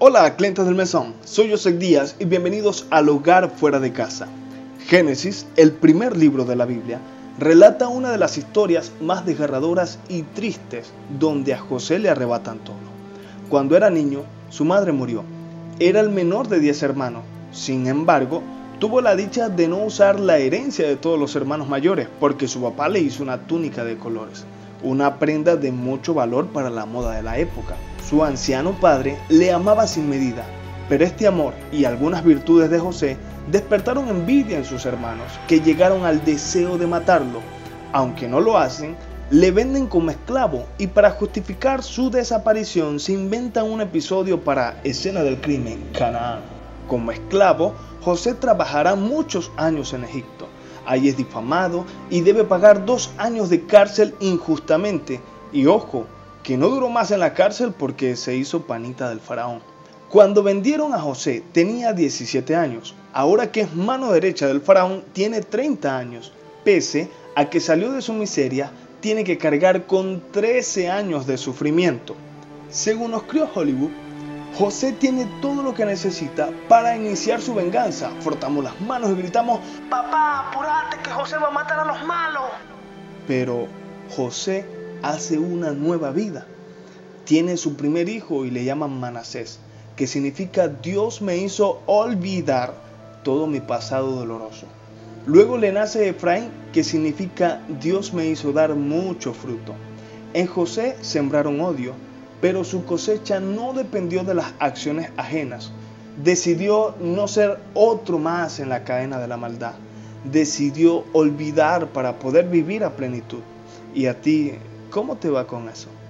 Hola, clientes del mesón, soy José Díaz y bienvenidos al Hogar Fuera de Casa. Génesis, el primer libro de la Biblia, relata una de las historias más desgarradoras y tristes donde a José le arrebatan todo. Cuando era niño, su madre murió. Era el menor de 10 hermanos. Sin embargo, tuvo la dicha de no usar la herencia de todos los hermanos mayores porque su papá le hizo una túnica de colores, una prenda de mucho valor para la moda de la época. Su anciano padre le amaba sin medida, pero este amor y algunas virtudes de José despertaron envidia en sus hermanos, que llegaron al deseo de matarlo. Aunque no lo hacen, le venden como esclavo y para justificar su desaparición se inventan un episodio para escena del crimen, Canaán. Como esclavo, José trabajará muchos años en Egipto. Ahí es difamado y debe pagar dos años de cárcel injustamente. Y ojo, que no duró más en la cárcel porque se hizo panita del faraón. Cuando vendieron a José tenía 17 años, ahora que es mano derecha del faraón tiene 30 años, pese a que salió de su miseria, tiene que cargar con 13 años de sufrimiento. Según nos crió Hollywood, José tiene todo lo que necesita para iniciar su venganza. Frotamos las manos y gritamos, papá, apurate que José va a matar a los malos. Pero José hace una nueva vida. Tiene su primer hijo y le llaman Manasés, que significa Dios me hizo olvidar todo mi pasado doloroso. Luego le nace Efraín, que significa Dios me hizo dar mucho fruto. En José sembraron odio, pero su cosecha no dependió de las acciones ajenas. Decidió no ser otro más en la cadena de la maldad. Decidió olvidar para poder vivir a plenitud. Y a ti, ¿Cómo te va con eso?